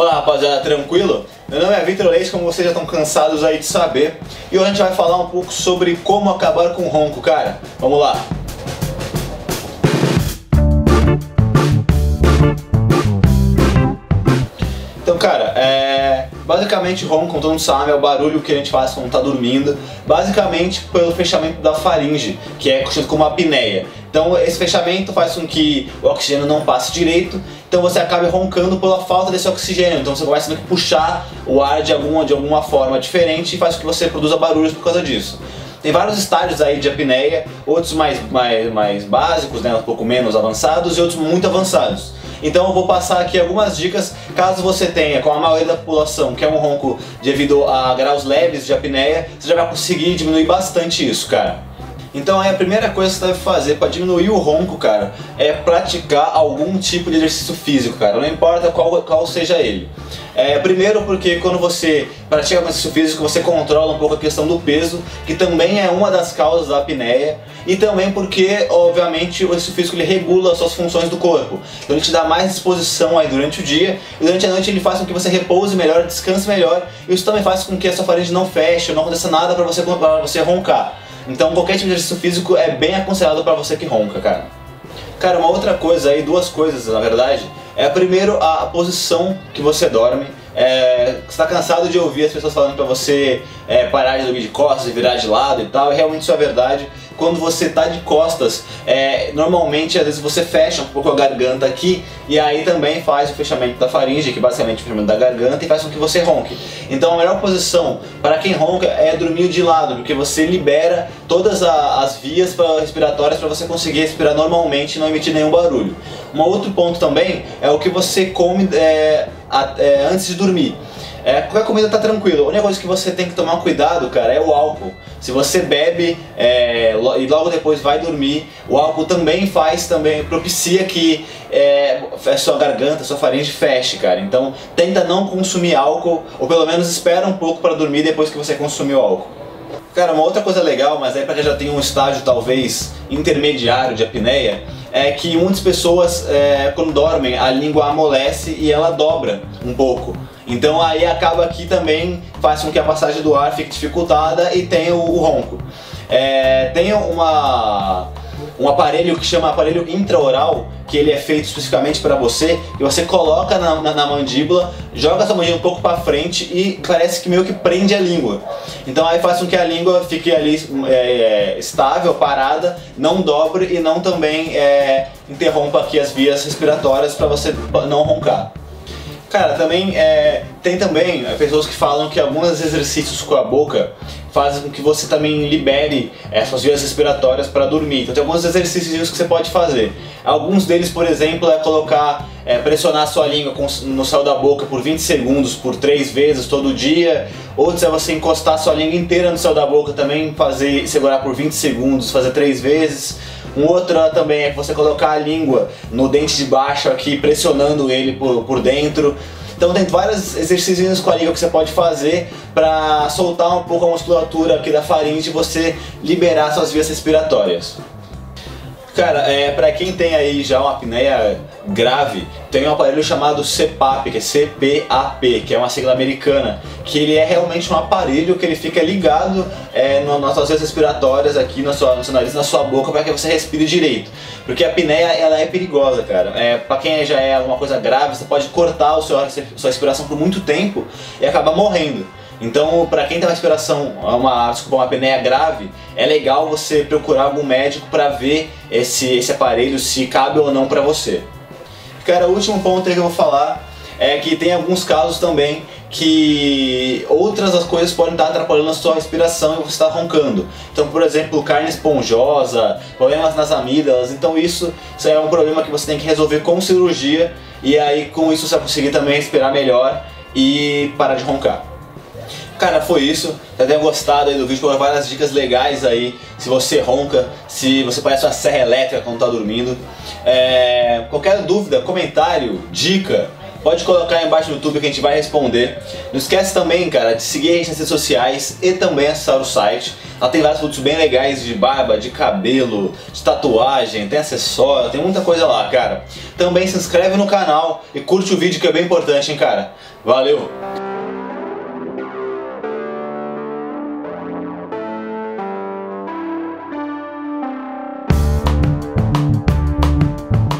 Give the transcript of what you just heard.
Fala rapaziada, tranquilo? Meu nome é Vitor Leite, como vocês já estão cansados aí de saber, e hoje a gente vai falar um pouco sobre como acabar com o ronco, cara. Vamos lá! Basicamente ronco, como todo mundo sabe, é o barulho que a gente faz quando tá dormindo, basicamente pelo fechamento da faringe, que é conhecido como apneia. Então, esse fechamento faz com que o oxigênio não passe direito, então você acaba roncando pela falta desse oxigênio. Então, você começa a puxar o ar de alguma, de alguma forma diferente e faz com que você produza barulhos por causa disso. Tem vários estágios aí de apneia, outros mais, mais, mais básicos, né, um pouco menos avançados e outros muito avançados. Então eu vou passar aqui algumas dicas caso você tenha, com a maioria da população, que é um ronco devido a graus leves de apneia, você já vai conseguir diminuir bastante isso, cara. Então a primeira coisa que você deve fazer para diminuir o ronco, cara, é praticar algum tipo de exercício físico, cara. Não importa qual, qual seja ele. É, primeiro porque quando você pratica exercício físico, você controla um pouco a questão do peso, que também é uma das causas da apneia, e também porque, obviamente, o exercício físico ele regula as suas funções do corpo. Então ele te dá mais disposição aí durante o dia, e durante a noite ele faz com que você repouse melhor, descanse melhor, e isso também faz com que a sua faringe não feche, não aconteça nada para você, você roncar. Então qualquer tipo de exercício físico é bem aconselhado para você que ronca, cara. Cara, uma outra coisa aí, duas coisas na verdade, é primeiro a posição que você dorme. É, está cansado de ouvir as pessoas falando para você é, parar de dormir de costas e virar de lado e tal, e realmente isso é verdade quando você tá de costas, é, normalmente às vezes você fecha um pouco a garganta aqui e aí também faz o fechamento da faringe, que basicamente é o fechamento da garganta, e faz com que você ronque. Então a melhor posição para quem ronca é dormir de lado, porque você libera todas a, as vias respiratórias para você conseguir respirar normalmente e não emitir nenhum barulho. Um outro ponto também é o que você come é, é, antes de dormir. É, qualquer comida tá tranquilo. A única coisa que você tem que tomar cuidado, cara, é o álcool. Se você bebe é, e logo depois vai dormir, o álcool também faz, também propicia que é, a sua garganta, a sua faringe feche, cara. Então tenta não consumir álcool, ou pelo menos espera um pouco para dormir depois que você consumiu álcool. Cara, uma outra coisa legal, mas aí para quem já tem um estágio talvez intermediário de apneia, é que muitas pessoas, é, quando dormem, a língua amolece e ela dobra um pouco. Então aí acaba aqui também faz com que a passagem do ar fique dificultada e tenha o, o ronco. É, tem uma, um aparelho que chama aparelho intraoral, que ele é feito especificamente para você, e você coloca na, na, na mandíbula, joga essa mandíbula um pouco para frente e parece que meio que prende a língua. Então aí faz com que a língua fique ali é, é, estável, parada, não dobre e não também é, interrompa aqui as vias respiratórias para você não roncar. Cara, também é, tem também é, pessoas que falam que alguns exercícios com a boca fazem com que você também libere essas vias respiratórias para dormir. Então tem alguns exercícios que você pode fazer. Alguns deles, por exemplo, é colocar, é, pressionar sua língua no céu da boca por 20 segundos, por três vezes todo dia. Outros é você encostar a sua língua inteira no céu da boca também, fazer segurar por 20 segundos, fazer três vezes. Um outro também é você colocar a língua no dente de baixo aqui, pressionando ele por, por dentro. Então tem vários exercícios com a língua que você pode fazer para soltar um pouco a musculatura aqui da faringe e você liberar suas vias respiratórias. Cara, é, para quem tem aí já uma apneia grave, tem um aparelho chamado CPAP, que é CPAP, que é uma sigla americana, que ele é realmente um aparelho que ele fica ligado é, no, nas suas vias respiratórias aqui na sua, no seu nariz, na sua boca, para que você respire direito. Porque a apneia, ela é perigosa, cara. É, para quem já é alguma coisa grave, você pode cortar o seu, sua respiração por muito tempo e acabar morrendo. Então, para quem tem uma respiração, uma, desculpa, uma apneia grave, é legal você procurar algum médico para ver esse, esse aparelho se cabe ou não para você. Cara, o último ponto que eu vou falar é que tem alguns casos também que outras as coisas podem estar atrapalhando a sua respiração e você está roncando. Então, por exemplo, carne esponjosa, problemas nas amígdalas. Então, isso, isso é um problema que você tem que resolver com cirurgia e aí com isso você vai conseguir também respirar melhor e parar de roncar. Cara, foi isso. Já tenha gostado aí do vídeo, com várias dicas legais aí. Se você ronca, se você parece uma serra elétrica quando tá dormindo. É... Qualquer dúvida, comentário, dica, pode colocar aí embaixo no YouTube que a gente vai responder. Não esquece também, cara, de seguir a gente nas redes sociais e também acessar o site. Lá tem vários produtos bem legais de barba, de cabelo, de tatuagem, tem acessório, tem muita coisa lá, cara. Também se inscreve no canal e curte o vídeo que é bem importante, hein, cara. Valeu!